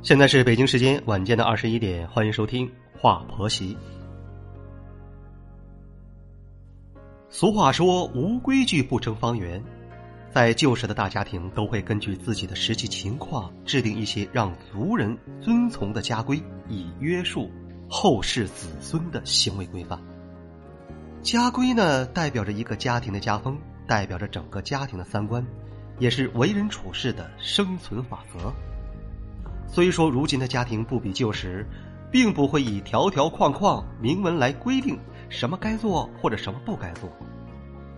现在是北京时间晚间的二十一点，欢迎收听《话婆媳》。俗话说“无规矩不成方圆”，在旧时的大家庭都会根据自己的实际情况制定一些让族人遵从的家规，以约束后世子孙的行为规范。家规呢，代表着一个家庭的家风，代表着整个家庭的三观，也是为人处事的生存法则。虽说如今的家庭不比旧时，并不会以条条框框、明文来规定什么该做或者什么不该做，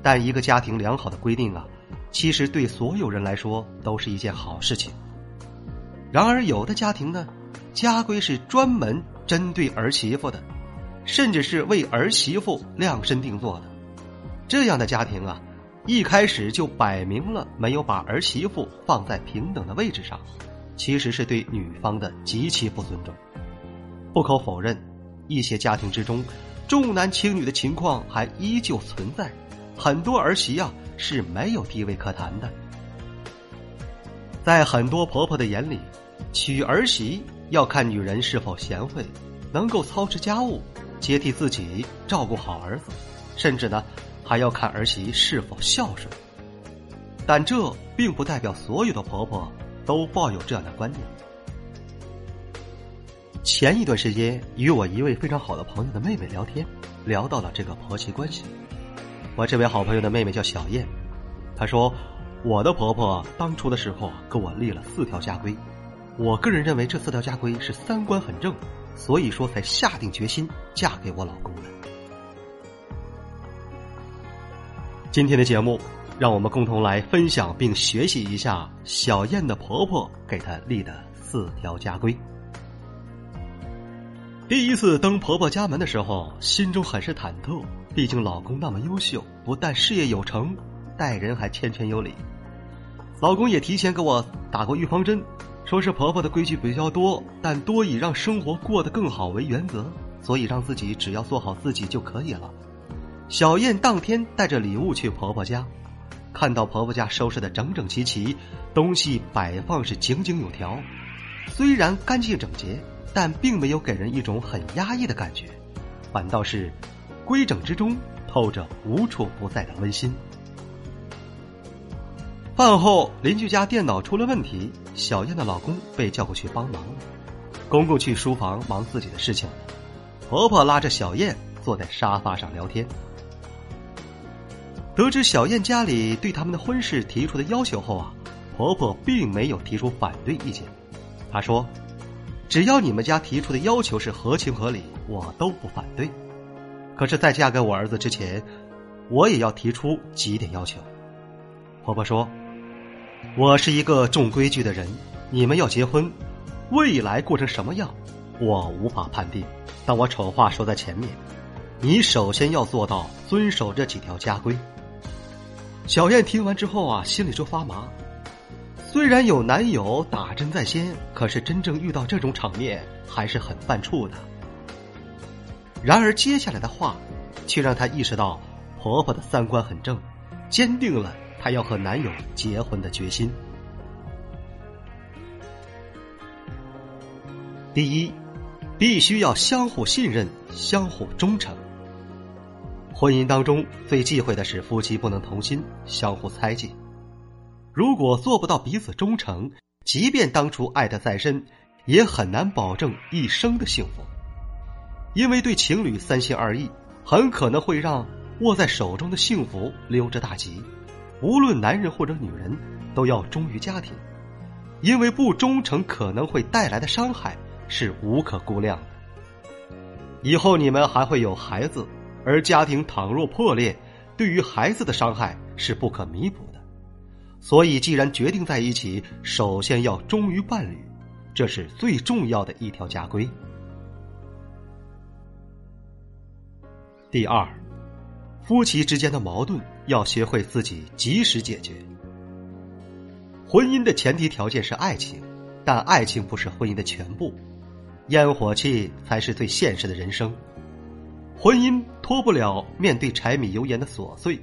但一个家庭良好的规定啊，其实对所有人来说都是一件好事情。然而，有的家庭呢，家规是专门针对儿媳妇的，甚至是为儿媳妇量身定做的。这样的家庭啊，一开始就摆明了没有把儿媳妇放在平等的位置上。其实是对女方的极其不尊重。不可否认，一些家庭之中重男轻女的情况还依旧存在，很多儿媳啊是没有地位可谈的。在很多婆婆的眼里，娶儿媳要看女人是否贤惠，能够操持家务，接替自己照顾好儿子，甚至呢还要看儿媳是否孝顺。但这并不代表所有的婆婆。都抱有这样的观念。前一段时间，与我一位非常好的朋友的妹妹聊天，聊到了这个婆媳关系。我这位好朋友的妹妹叫小燕，她说：“我的婆婆当初的时候给我立了四条家规，我个人认为这四条家规是三观很正，所以说才下定决心嫁给我老公的。”今天的节目。让我们共同来分享并学习一下小燕的婆婆给她立的四条家规。第一次登婆婆家门的时候，心中很是忐忑，毕竟老公那么优秀，不但事业有成，待人还谦谦有礼。老公也提前给我打过预防针，说是婆婆的规矩比较多，但多以让生活过得更好为原则，所以让自己只要做好自己就可以了。小燕当天带着礼物去婆婆家。看到婆婆家收拾的整整齐齐，东西摆放是井井有条，虽然干净整洁，但并没有给人一种很压抑的感觉，反倒是规整之中透着无处不在的温馨。饭后，邻居家电脑出了问题，小燕的老公被叫过去帮忙，公公去书房忙自己的事情，婆婆拉着小燕坐在沙发上聊天。得知小燕家里对他们的婚事提出的要求后啊，婆婆并没有提出反对意见。她说：“只要你们家提出的要求是合情合理，我都不反对。可是，在嫁给我儿子之前，我也要提出几点要求。”婆婆说：“我是一个重规矩的人，你们要结婚，未来过成什么样，我无法判定。但我丑话说在前面，你首先要做到遵守这几条家规。”小燕听完之后啊，心里就发麻。虽然有男友打针在先，可是真正遇到这种场面还是很犯怵的。然而接下来的话，却让她意识到婆婆的三观很正，坚定了她要和男友结婚的决心。第一，必须要相互信任，相互忠诚。婚姻当中最忌讳的是夫妻不能同心，相互猜忌。如果做不到彼此忠诚，即便当初爱的再深，也很难保证一生的幸福。因为对情侣三心二意，很可能会让握在手中的幸福溜之大吉。无论男人或者女人，都要忠于家庭，因为不忠诚可能会带来的伤害是无可估量的。以后你们还会有孩子。而家庭倘若破裂，对于孩子的伤害是不可弥补的。所以，既然决定在一起，首先要忠于伴侣，这是最重要的一条家规。第二，夫妻之间的矛盾要学会自己及时解决。婚姻的前提条件是爱情，但爱情不是婚姻的全部，烟火气才是最现实的人生。婚姻脱不了面对柴米油盐的琐碎，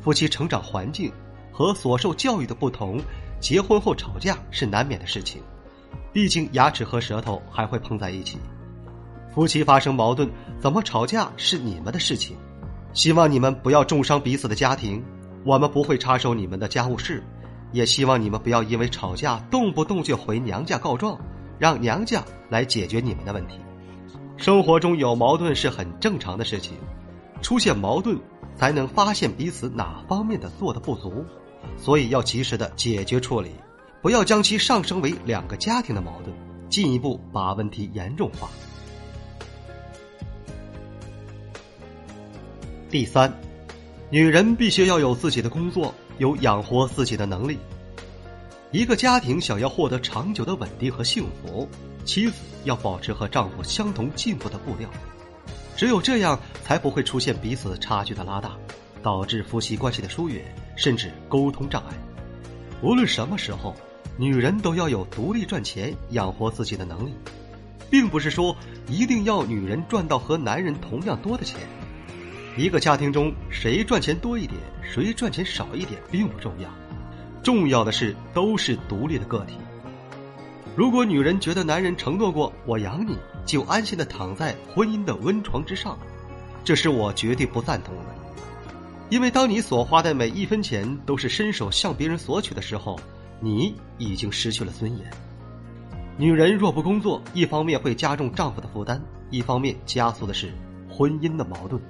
夫妻成长环境和所受教育的不同，结婚后吵架是难免的事情。毕竟牙齿和舌头还会碰在一起，夫妻发生矛盾怎么吵架是你们的事情。希望你们不要重伤彼此的家庭，我们不会插手你们的家务事，也希望你们不要因为吵架动不动就回娘家告状，让娘家来解决你们的问题。生活中有矛盾是很正常的事情，出现矛盾才能发现彼此哪方面的做的不足，所以要及时的解决处理，不要将其上升为两个家庭的矛盾，进一步把问题严重化。第三，女人必须要有自己的工作，有养活自己的能力。一个家庭想要获得长久的稳定和幸福，妻子要保持和丈夫相同进步的步调，只有这样，才不会出现彼此差距的拉大，导致夫妻关系的疏远，甚至沟通障碍。无论什么时候，女人都要有独立赚钱、养活自己的能力，并不是说一定要女人赚到和男人同样多的钱。一个家庭中，谁赚钱多一点，谁赚钱少一点并不重要，重要的是都是独立的个体。如果女人觉得男人承诺过“我养你”，就安心的躺在婚姻的温床之上，这是我绝对不赞同的。因为当你所花的每一分钱都是伸手向别人索取的时候，你已经失去了尊严。女人若不工作，一方面会加重丈夫的负担，一方面加速的是婚姻的矛盾。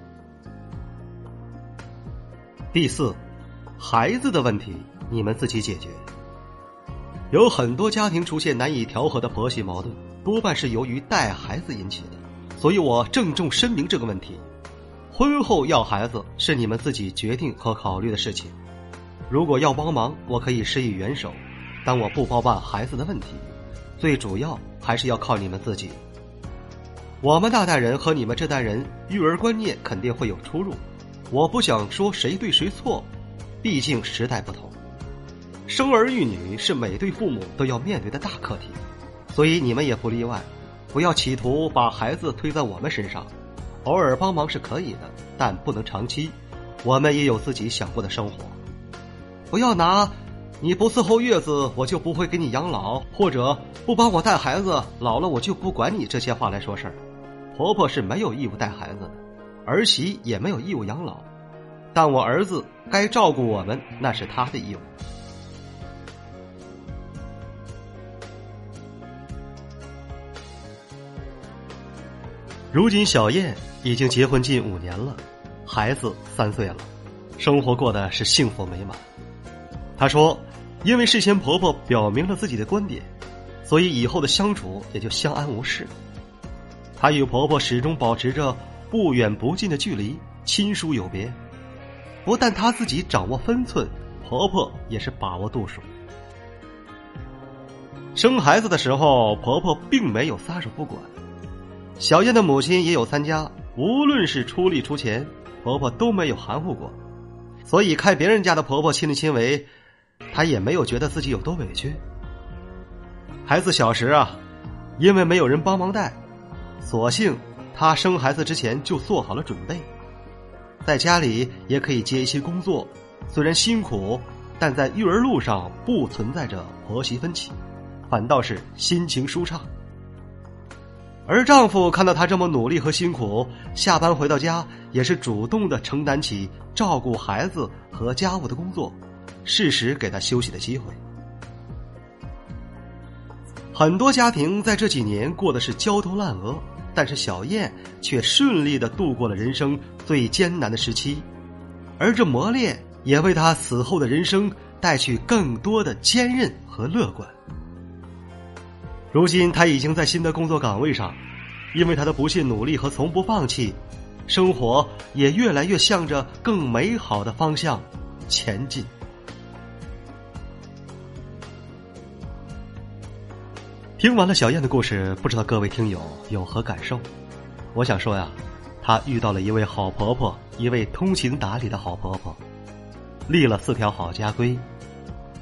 第四，孩子的问题你们自己解决。有很多家庭出现难以调和的婆媳矛盾，多半是由于带孩子引起的。所以我郑重声明这个问题：婚后要孩子是你们自己决定和考虑的事情。如果要帮忙，我可以施以援手，但我不包办孩子的问题。最主要还是要靠你们自己。我们那代人和你们这代人育儿观念肯定会有出入。我不想说谁对谁错，毕竟时代不同。生儿育女是每对父母都要面对的大课题，所以你们也不例外。不要企图把孩子推在我们身上，偶尔帮忙是可以的，但不能长期。我们也有自己想过的生活。不要拿“你不伺候月子，我就不会给你养老”或者“不帮我带孩子，老了我就不管你”这些话来说事儿。婆婆是没有义务带孩子的。儿媳也没有义务养老，但我儿子该照顾我们，那是他的义务。如今小燕已经结婚近五年了，孩子三岁了，生活过得是幸福美满。她说：“因为事先婆婆表明了自己的观点，所以以后的相处也就相安无事。她与婆婆始终保持着。”不远不近的距离，亲疏有别。不但她自己掌握分寸，婆婆也是把握度数。生孩子的时候，婆婆并没有撒手不管。小燕的母亲也有参加，无论是出力出钱，婆婆都没有含糊过。所以看别人家的婆婆亲力亲为，她也没有觉得自己有多委屈。孩子小时啊，因为没有人帮忙带，索性。她生孩子之前就做好了准备，在家里也可以接一些工作，虽然辛苦，但在育儿路上不存在着婆媳分歧，反倒是心情舒畅。而丈夫看到她这么努力和辛苦，下班回到家也是主动的承担起照顾孩子和家务的工作，适时给她休息的机会。很多家庭在这几年过的是焦头烂额。但是小燕却顺利的度过了人生最艰难的时期，而这磨练也为她此后的人生带去更多的坚韧和乐观。如今她已经在新的工作岗位上，因为她的不懈努力和从不放弃，生活也越来越向着更美好的方向前进。听完了小燕的故事，不知道各位听友有何感受？我想说呀，她遇到了一位好婆婆，一位通情达理的好婆婆，立了四条好家规。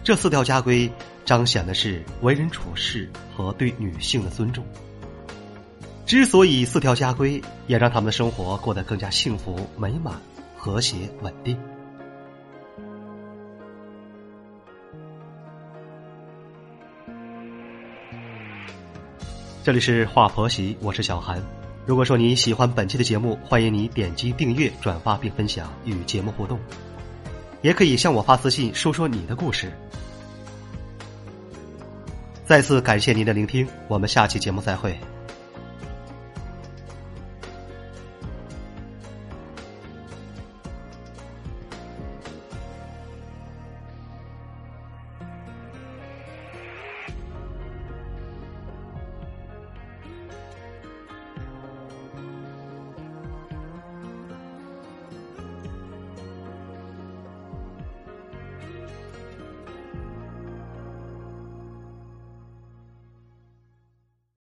这四条家规彰显的是为人处事和对女性的尊重。之所以四条家规，也让他们的生活过得更加幸福美满、和谐稳定。这里是话婆媳，我是小韩。如果说你喜欢本期的节目，欢迎你点击订阅、转发并分享，与节目互动。也可以向我发私信，说说你的故事。再次感谢您的聆听，我们下期节目再会。